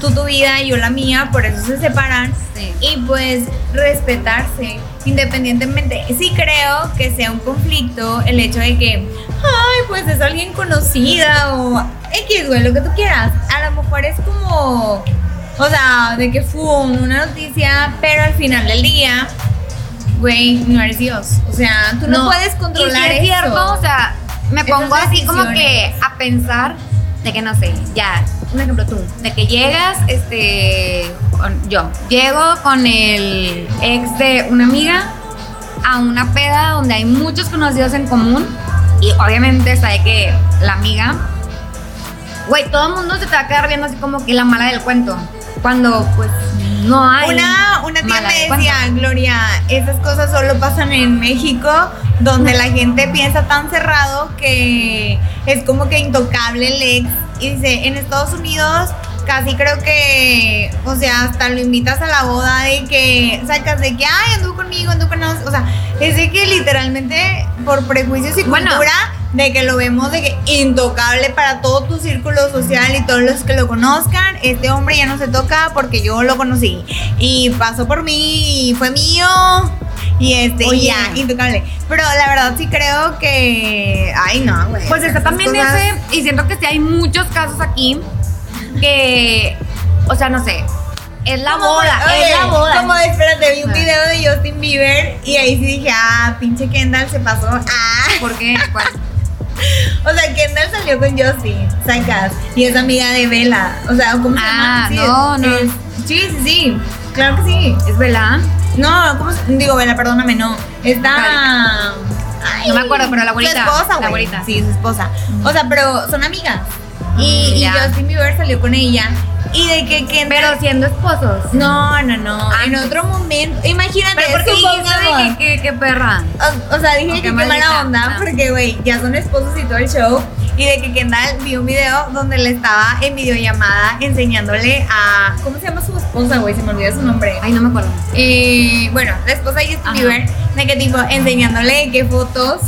tú tu vida y yo la mía, por eso se separan. Sí. Y pues respetarse, independientemente. Sí creo que sea un conflicto el hecho de que, ay, pues es alguien conocida o X, güey, lo que tú quieras. A lo mejor es como, o sea, de que fue una noticia, pero al final del día, güey, no eres Dios. O sea, tú no, puedes controlar y si es eso. cierto, o sea, me Esas pongo así como que a pensar de que no sé, ya, un ejemplo tú, de que llegas, este, con- yo, llego con el ex de una amiga a una peda donde hay muchos conocidos en común y obviamente sabe que la amiga, güey, todo el mundo se te va a quedar viendo así como que la mala del cuento, cuando pues no hay. Una, una tía me decía. Gloria, esas cosas solo pasan en México, donde la gente piensa tan cerrado que es como que intocable el ex. Y dice, en Estados Unidos casi creo que, o sea, hasta lo invitas a la boda de que sacas de que, ay, anduvo conmigo, anduvo con nosotros. O sea, es de que literalmente por prejuicios y Bueno. cultura de que lo vemos de que intocable para todo tu círculo social y todos los que lo conozcan. Este hombre ya no se toca porque yo lo conocí y pasó por mí y fue mío. Y este, y ya, intocable. Pero la verdad sí creo que. Ay, no, güey. Pues está también cosas- ese, y siento que sí hay muchos casos aquí que, o sea, no sé, es la Como, boda, oye, es la boda. Como, espérate, vi un video de Justin Bieber y ahí sí dije, ah, pinche Kendall se pasó. Ah. ¿Por qué? ¿Cuál? O sea, Kendall salió con Justin, sacas. Y es amiga de Bella. O sea, ¿cómo se Ah, llama? Sí, no, no. es- sí, sí, sí. Claro que sí. ¿Es verdad? No, ¿cómo se- Digo, Bella, perdóname, no. Está. Ay, No me acuerdo, pero la abuelita, Su esposa, la güey. abuelita. Sí, su esposa. O sea, pero son amigas. Y, y. Justin Bieber salió con ella. Y de que Kendall. Pero siendo esposos. no, no, no. En Antes. otro momento. Imagínate. ¿Pero por qué que perra? o, o sea, dije que qué qué mala onda, Ah. porque, güey, ya son esposos y todo el show. Y de que Kendall vio un video donde le estaba en videollamada enseñándole a. ¿Cómo se llama su esposa, güey? Se me olvidó su nombre. Ay, no me acuerdo. Eh, bueno, la esposa de Justin. Bieber, de que tipo, enseñándole qué fotos.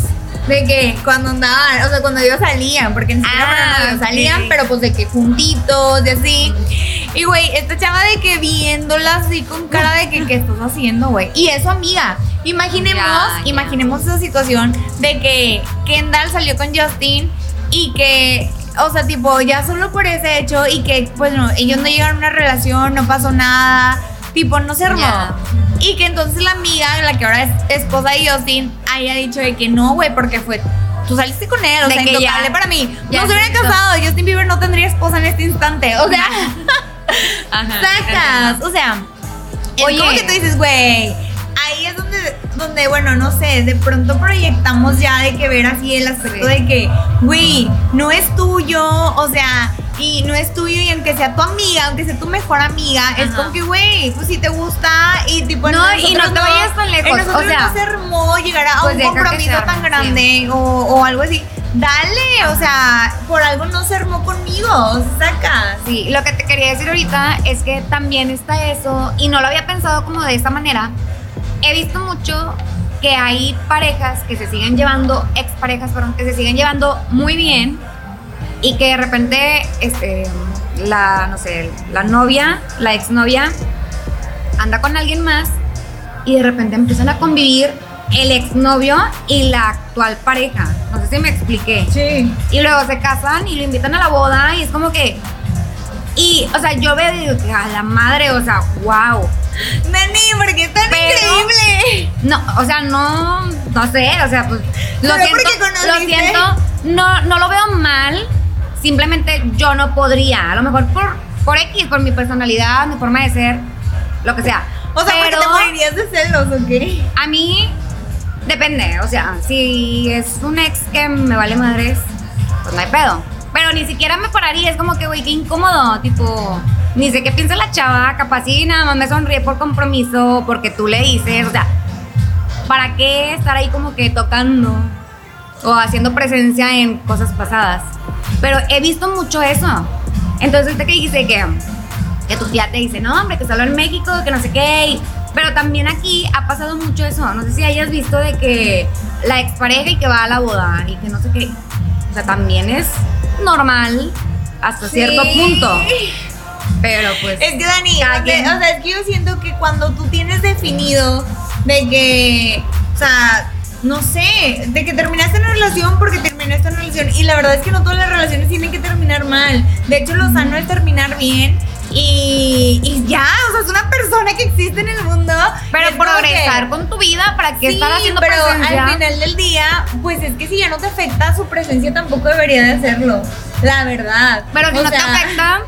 De que cuando andaban, o sea, cuando ellos salían, porque ni siquiera Ah, ok. salían, pero pues de que juntitos, de así. Y güey, esta chava de que viéndola así con cara de que, ¿qué estás haciendo, güey? Y eso, amiga. Imaginemos, Ya, ya. imaginemos esa situación de que Kendall salió con Justin y que, o sea, tipo, ya solo por ese hecho y que, pues no, ellos no llegaron a una relación, no pasó nada, tipo, no se armó. Y que entonces la amiga, la que ahora es esposa de Justin, haya dicho de que no, güey, porque fue. Tú saliste con él, o De sea, intocable ya- para mí. ya no se eso. casado, Justin Bieber no tendría esposa en este instante. O sea, Ajá. sacas. O sea, Oye. como que tú dices, güey. Ahí es donde, donde, bueno, no sé, de pronto proyectamos ya de que ver así el aspecto de que, güey, no es tuyo, o sea, y no es tuyo, y aunque sea tu amiga, aunque sea tu mejor amiga, es Ajá. como que, güey, pues si te gusta, y tipo, No, y no te vayas tan lejos, En nosotros o sea, no se armó llegar a pues un compromiso tan grande o, o algo así. Dale, o sea, por algo no se armó conmigo, sacas. Sí, lo que te quería decir ahorita es que también está eso, y no lo había pensado como de esta manera. He visto mucho que hay parejas que se siguen llevando, exparejas, perdón, que se siguen llevando muy bien y que de repente, este, la, no sé, la novia, la exnovia, anda con alguien más y de repente empiezan a convivir el exnovio y la actual pareja. No sé si me expliqué. Sí. Y luego se casan y lo invitan a la boda y es como que. Y, o sea, yo veo y digo que a la madre, o sea, wow. Nani, porque es tan Pero- increíble. No, o sea, no, no sé, o sea, pues lo Solo siento, lo siento, no, no lo veo mal, simplemente yo no podría, a lo mejor por, por X, por mi personalidad, mi forma de ser, lo que sea. O sea, Pero te morirías de celos, ¿o qué? a mí depende, o sea, si es un ex que me vale madres, pues no hay pedo. Pero ni siquiera me pararía, es como que, güey, qué incómodo, tipo, ni sé qué piensa la chava, capaz sí, nada más me sonríe por compromiso, porque tú le dices, o sea, ¿para qué estar ahí como que tocando o haciendo presencia en cosas pasadas? Pero he visto mucho eso. Entonces, ahorita que dijiste que, que tu tía te dice, no, hombre, que solo en México, que no sé qué. y- pero también aquí ha pasado mucho eso. No sé si hayas visto de que la expareja y que va a la boda y que no sé qué. O sea, también es normal hasta cierto punto. Pero pues. Es que Dani, o sea, o sea, es que yo siento que cuando tú tienes definido de que, o sea, no sé, de que terminaste una relación porque terminaste una relación y la verdad es que no todas las relaciones tienen que terminar mal. De hecho, lo sano es terminar bien y, y ya, o sea, es una persona que existe en el mundo. pero Es progresar que- con tu vida, ¿para qué Sí, estar haciendo pero presencia? al final del día, pues es que si ya no te afecta su presencia tampoco debería de hacerlo. La verdad. Pero si O no te afecta,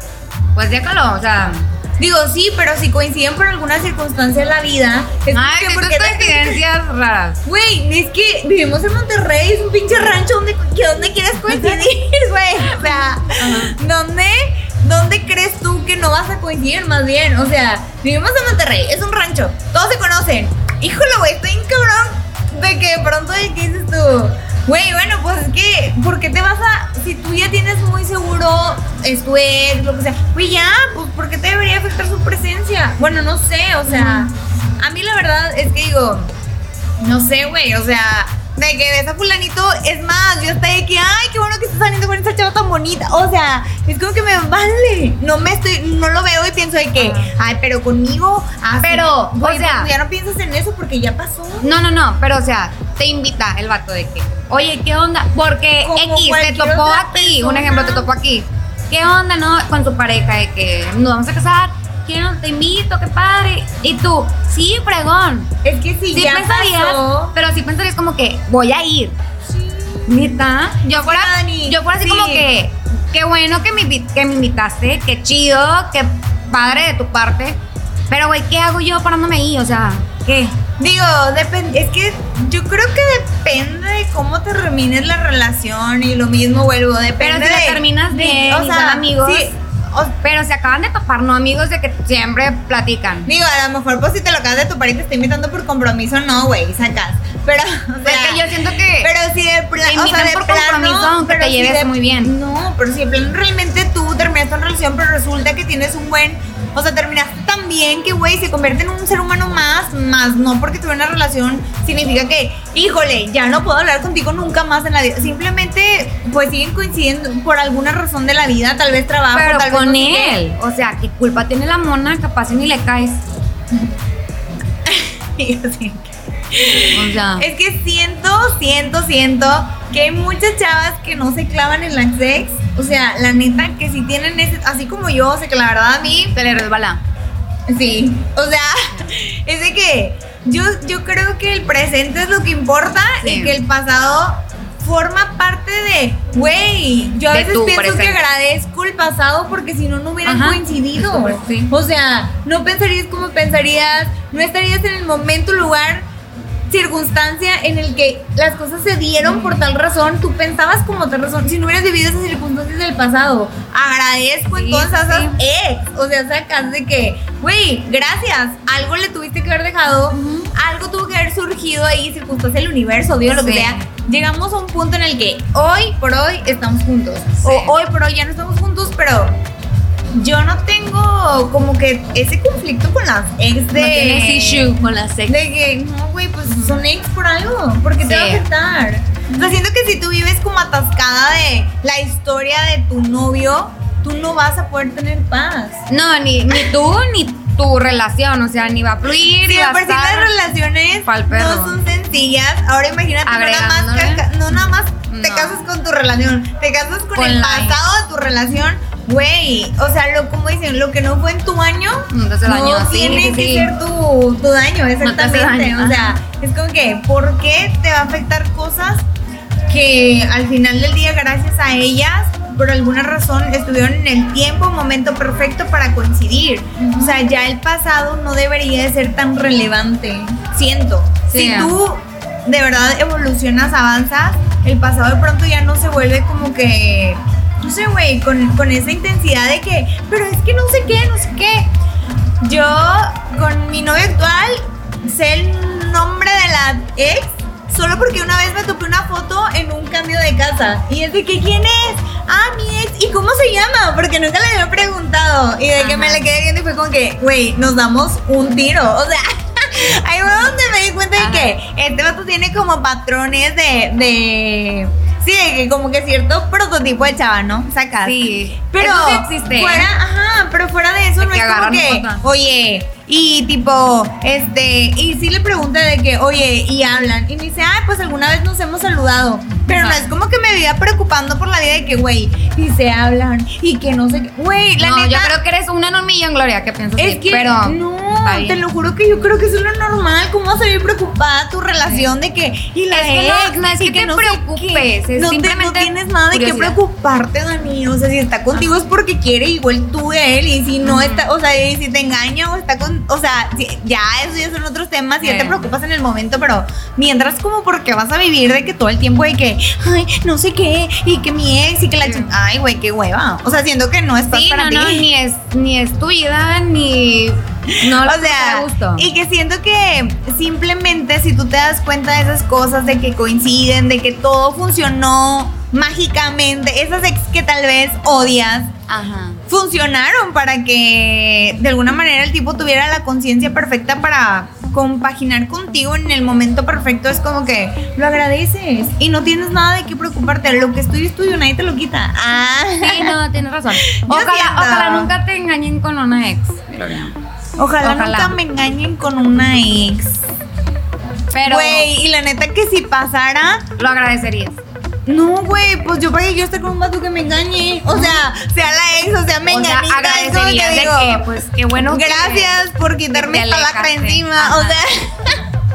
pues déjalo, o sea. Digo, sí, pero si coinciden por alguna circunstancia en la vida, es Ay, que que porque coincidencias raras. Güey, es que vivimos en Monterrey, es un pinche rancho donde, que donde quieres coincidir, güey. O sea, ¿dónde, ¿dónde crees tú que no vas a coincidir más bien? O sea, vivimos en Monterrey, es un rancho, todos se conocen. Híjole, güey, estoy en cabrón de que de pronto dices tú, güey, bueno, pues es que, ¿por qué te vas a, si tú ya tienes muy seguro, es tu ex, lo que sea, güey, ya, pues, ¿por qué te debería afectar su presencia? Bueno, no sé, o sea, a mí la verdad es que digo, no sé, güey, o sea, de que ves a fulanito, es más, yo estoy de que, ay, qué bueno que estás saliendo con esa chava tan bonita. O sea, es como que me vale. No me estoy, no lo veo y pienso de que, ay, pero conmigo, así. Pero, Güey, o sea- pues, ya no piensas en eso porque ya pasó. No, no, no, pero o sea, te invita el vato de que, oye, ¿qué onda? Porque Como X te topó aquí, un persona. ejemplo, te topó aquí. ¿Qué onda, no? Con tu pareja de que nos vamos a casar, ¿qué onda? Te invito, qué padre. Y tú, sí, fregón. Es que si Sí ya pensarías, pasó. pero sí pensarías como que voy a ir. Neta, yo fuera, Dani, yo fuera así sí. como que, qué bueno que me, que me invitaste, qué chido, qué padre de tu parte. Pero, güey, ¿qué hago yo parándome ahí? O sea, ¿qué? Digo, depende, es que yo creo que depende de cómo termines la relación y lo mismo vuelvo, depende Pero si la terminas de- bien o sea, amigos. sí, Pero se acaban de topar, ¿no? Amigos de que siempre platican. Digo, a lo mejor pues si te lo acabas de topar y te está invitando por compromiso, no, güey, sacas. Pero, o sea, Porque yo siento que pero si de plano, te o sea, de por plano, compromiso, aunque pero te si lleves de- muy bien. No, pero si de plano realmente tú terminaste una relación, pero resulta que tienes un buen, o sea, terminaste tan bien que, güey, se convierte en un ser humano más, más no porque tuve una relación significa que, híjole, ya no puedo hablar contigo nunca más en la vida. Simplemente, pues siguen coincidiendo por alguna razón de la vida, tal vez trabajo, pero tal vez con no él. O sea, ¿qué culpa tiene la mona? Capaz ni le caes. O sea, Es que siento, siento, siento que hay muchas chavas que no se clavan en la sex. O sea, la neta, que si tienen ese, así como yo, o sea, que la verdad a mí, se le resbala. sí. O sea, es de que yo, yo creo que el presente es lo que importa Sí. y que el pasado forma parte de, güey, yo a De veces pienso que agradezco el pasado porque si no, no hubieran Ajá. coincidido. Sí. O sea, no pensarías como pensarías, no estarías en el momento, lugar, circunstancia en el que las cosas se dieron por tal razón, tú pensabas como tal razón, si no hubieras vivido esas circunstancias del pasado, agradezco Sí, entonces a esas ex, o sea, sacas de que, güey, gracias, algo le tuviste que haber dejado, algo tuvo que haber surgido ahí, circunstancia del universo, Dios, lo que sea, llegamos a un punto en el que hoy por hoy estamos juntos, o hoy por hoy ya no estamos juntos, pero yo no tengo como que ese conflicto con las ex de... No tienes issue con la sex. De que, no, güey, pues son ex por algo. porque te Sí. va a afectar? O sea, siento que si tú vives como atascada de la historia de tu novio, tú no vas a poder tener paz. No, ni, ni tú ni tu relación. O sea, ni va a fluir, Si ni va a por sí estar. las relaciones Pa'l perro. no son sencillas, ahora imagínate, no nada más, no nada más te No. casas con tu relación, te casas con, Con el pasado de tu relación, güey. O sea, lo como dicen, lo que no fue en tu año, no tiene sí, que sí. ser tu, tu daño, exactamente. daño, o sea, es como que, ¿por qué te va a afectar cosas que al final del día, gracias a ellas, por alguna razón estuvieron en el tiempo, momento perfecto para coincidir. O sea, ya el pasado no debería de ser tan relevante, siento. Sí. Si tú de verdad evolucionas, avanzas, el pasado de pronto ya no se vuelve como que, no sé, güey, con, con esa intensidad de que, pero es que no sé qué, no sé qué. Yo con mi novio actual sé el nombre de la ex solo porque una vez me topé una foto en un cambio de casa. Y es de que quién es, ah mi ex y cómo se llama porque nunca le había preguntado. Y de que me le quedé viendo y fue como que, güey, nos damos un tiro, o sea. Ahí fue donde me di cuenta de que este vato tiene como patrones de, de sí, que como que cierto prototipo de chava, ¿no? Sacas. Sí. Pero Eso sí existe. ¿eh? fuera, ajá, pero fuera de eso De no es como que, oye, y tipo, este, y sí le pregunté de que, oye, y hablan, y me dice, ay, pues alguna vez nos hemos saludado, pero no es como que me viva preocupando por la vida de que, güey, y se hablan, y que no sé qué, güey, la no, neta, yo creo que eres una en un millón, Gloria, que piensas es que pero no, te lo juro que yo creo que eso es lo normal. ¿Cómo vas a vivir preocupada tu relación de que y la Es que no- ex, no es que te preocupes, qué? es no, te- no tienes nada de qué preocuparte, Dani. O sea, si está contigo es porque quiere igual tú de él y si no está, o sea, y si te engaña o está con, o sea, ya eso ya son otros temas y ya te preocupas en el momento, pero mientras como porque vas a vivir de que todo el tiempo de que, ay, no sé qué y que mi ex y que la ay, güey, qué hueva. O sea, siento que no estás Sí, para no, ti. no, ni es, ni es tu vida, ni. No lo o sea, gusto. y que siento que simplemente si tú te das cuenta de esas cosas, de que coinciden, de que todo funcionó mágicamente, esas ex que tal vez odias, Ajá. funcionaron para que de alguna manera el tipo tuviera la conciencia perfecta para compaginar contigo en el momento perfecto es como que lo agradeces y no tienes nada de qué preocuparte, lo que es tuyo es tuyo, nadie te lo quita. Ah. Sí, no, tienes razón. Yo Ojalá, ojalá nunca te engañen con una ex, Gloria. Ojalá, Ojalá. nunca me engañen con una ex. Pero Güey, y la neta que si pasara, lo agradecerías. No, güey, pues yo para que yo esté con un vato que me engañe. O sea, sea la ex, o sea, me o sea, es que de digo, que, pues, qué bueno que- Gracias por quitarme esta alejaste. encima. O sea,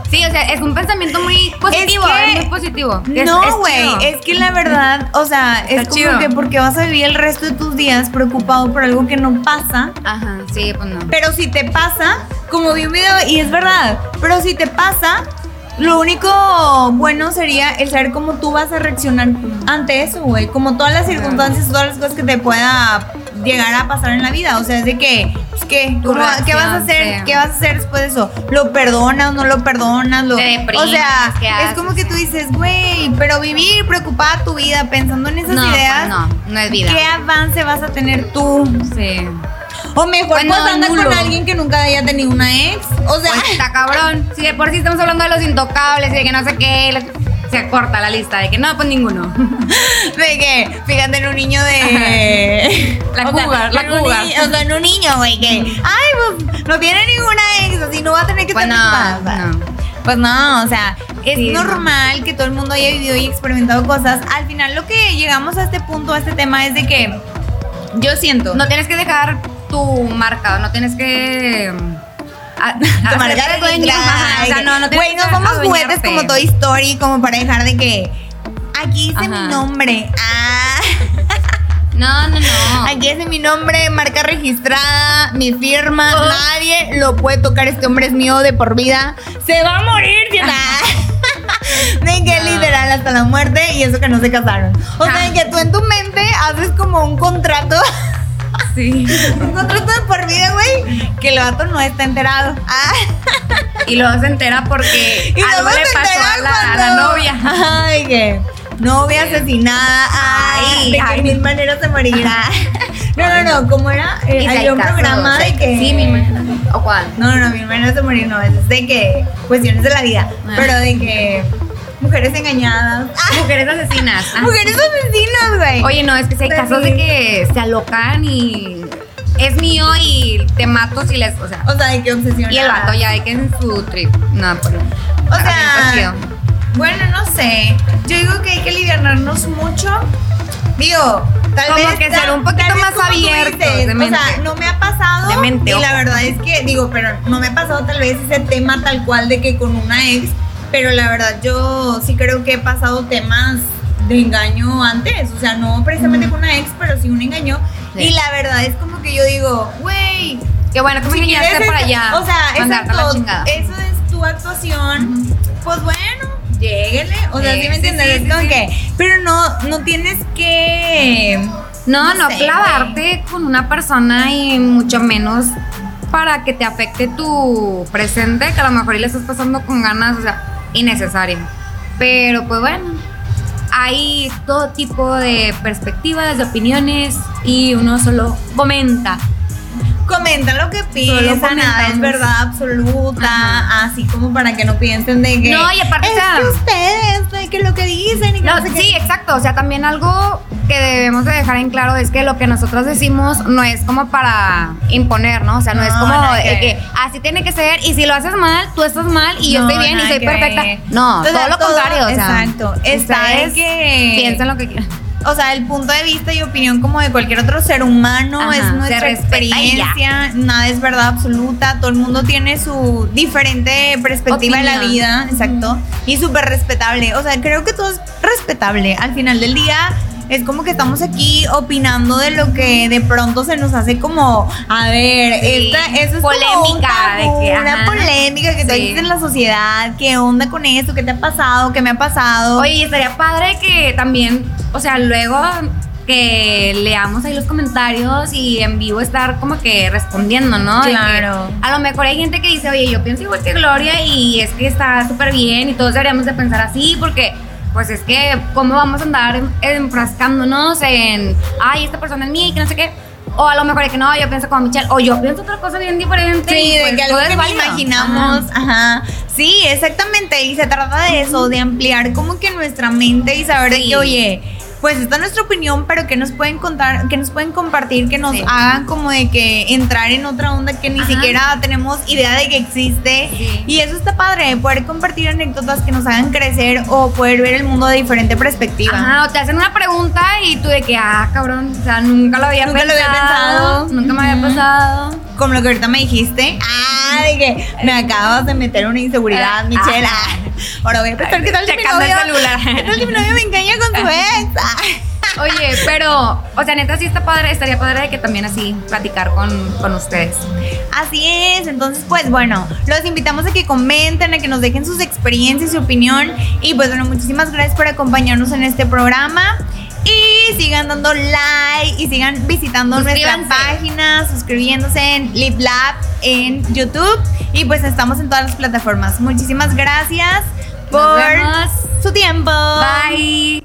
Sí, o sea, es un pensamiento muy positivo, que- es, muy positivo. Es- no, es güey, es que la verdad, o sea, es como chido. que porque vas a vivir el resto de tus días preocupado por algo que no pasa. Ajá, sí, pues no. Pero si te pasa, como vi un video, y es verdad, pero si te pasa, lo único bueno sería el saber cómo tú vas a reaccionar ante eso, güey. Como todas las circunstancias, todas las cosas que te pueda llegar a pasar en la vida. O sea, es de que, pues, ¿qué? Tu ¿Cómo- ¿Qué vas a hacer? sí. ¿Qué vas a hacer después de eso? ¿Lo perdonas? ¿No lo perdonas? Lo, Te deprimes, o sea, ¿qué es como que tú dices, güey, pero vivir preocupada tu vida pensando en esas No, pues ideas. no, no es vida. ¿Qué avance vas a tener tú? Sí. O mejor Bueno, pues anda con alguien que nunca haya tenido una ex. O sea, Pues está cabrón. Si de por sí estamos hablando de los intocables y de que no sé qué, se corta la lista de que no, pues ninguno. de que, fíjate en un niño de. La cougar, la niño- O sea, en un niño, güey, que. Ay, pues no tiene ninguna ex, así no va a tener que Pues tener no, más. no. Pues no, o sea, es Sí, no. normal que todo el mundo haya vivido y experimentado cosas. Al final, lo que llegamos a este punto, a este tema, es de que. Yo siento. No tienes que dejar tu marca, no tienes que. mm, a- tu marca hacerte dueño, O sea, no, no tienes Güey, no somos juguetes como Toy Story, como para dejar de que. Aquí dice Ajá. mi nombre. Ah. No, no, no. Aquí es mi nombre, marca registrada, mi firma, Oh. nadie lo puede tocar, este hombre es mío de por vida. Se va a morir, tía. De que No. literal hasta la muerte y eso que no se casaron. O sea, Ah. que tú en tu mente haces como un contrato, Sí. un contrato de por vida, güey, que el vato no está enterado. Ah. Y luego se entera porque Y algo le pasó a la, a la cuando- novia. Ay, que novia asesinada. Ay, Ay, de que mil maneras se morirá. No, no, no, ¿cómo era? Eh, Y se había un programa de que. Sí, mi hermana. ¿O cuál? No, no, mil maneras de morir no, es de que. Cuestiones de la vida. Ah. Pero de que. Mujeres engañadas. Ah, Mujeres asesinas. Ah. mujeres asesinas, güey. Oye, no, es que si hay casos sí. de que se alocan y es mío y te mato si les. O sea. O sea, de que obsesionadas. Y el vato ya de que en su trip. No, pero. O sea, bueno, no sé. Yo digo que hay que aliviarnos mucho. Digo, tal Como vez. que ser un poquito más de O sea, no me ha pasado. De mente, y la verdad es que, digo, pero no me ha pasado tal vez ese tema tal cual de que con una ex. Pero la verdad, yo sí creo que he pasado temas de engaño antes, o sea, no precisamente con una ex, pero sí un engaño. Sí. Y la verdad es como que yo digo, güey, Qué bueno me si quieres para allá. O sea, exacto, eso es tu actuación. Pues bueno, lléguele. O sea, Sí, ¿sí me entiendes? sí, es que, pero no, no tienes que. No, No no, sé, clavarte con una persona y mucho menos para que te afecte tu presente, que a lo mejor le estás pasando con ganas, o sea, innecesario. Pero pues bueno, hay todo tipo de perspectivas, de opiniones y uno solo comenta. Comenta lo que piensan, nada es verdad absoluta, Ajá. así como para que no piensen de que. No, y aparte, es que ustedes, de que lo que dicen y que No, no sé qué". sí, exacto. O sea, también algo que debemos de dejar en claro es que lo que nosotros decimos no es como para imponer, ¿no? O sea, no, es No, como de que así tiene que ser y si lo haces mal, tú estás mal y yo No, estoy bien y soy perfecta. No, O sea, todo lo todo- contrario. O sea, exacto. Está en que- piensen lo que quieran. O sea, el punto de vista y opinión como de cualquier otro ser humano Ajá, es nuestra experiencia, nada es verdad absoluta, todo el mundo tiene su diferente perspectiva de la vida, exacto, y súper respetable. O sea, creo que todo es respetable. Al final del día es como que estamos aquí opinando de lo que de pronto se nos hace como, a ver, Sí, esta, eso es polémica, como un tabú, de que, una polémica que Sí. dices en la sociedad, qué onda con esto, qué te ha pasado, qué me ha pasado. Oye, estaría padre que también, o sea, luego que leamos ahí los comentarios y en vivo estar como que respondiendo, ¿no? Que Claro. a lo mejor hay gente que dice, oye, yo pienso igual que Gloria y es que está súper bien y todos deberíamos de pensar así porque... Pues es que, ¿cómo vamos a andar en- enfrascándonos en, ay, esta persona es mía y que no sé qué? O a lo mejor es que no, yo pienso como Michelle, o yo pienso otra cosa bien diferente. Sí, y, de pues, que algo que no imaginamos. Ajá. Ajá. Sí, exactamente. Y se trata de eso, de ampliar como que nuestra mente y saber de Sí. que, oye, pues esta es nuestra opinión, pero que nos pueden contar, que nos pueden compartir, que nos Sí. hagan como de que entrar en otra onda que ni Ajá. siquiera tenemos idea de que existe. Sí. Y eso está padre, poder compartir anécdotas que nos hagan crecer o poder ver el mundo de diferente perspectiva. Ajá, o te hacen una pregunta y tú de que, ah, cabrón, o sea, nunca lo había Nunca lo pensado. había pensado. Nunca me había pasado. Como lo que ahorita me dijiste. Ah, de que me acabas de meter una inseguridad, Ah, Michelle. ah. Ah, Ahora voy a pensar qué tal si mi el celular. ¿Qué tal si mi novio me engaña con su ex? Oye, pero, o sea, neta sí está padre, estaría padre de que también así platicar con, con ustedes. Así es, entonces pues bueno, los invitamos a que comenten, a que nos dejen sus experiencias y su opinión. Y pues bueno, muchísimas gracias por acompañarnos en este programa. Y sigan dando like y sigan visitando nuestra página, suscribiéndose en Lip Lab en YouTube. Y pues estamos en todas las plataformas. Muchísimas gracias por su tiempo. Bye.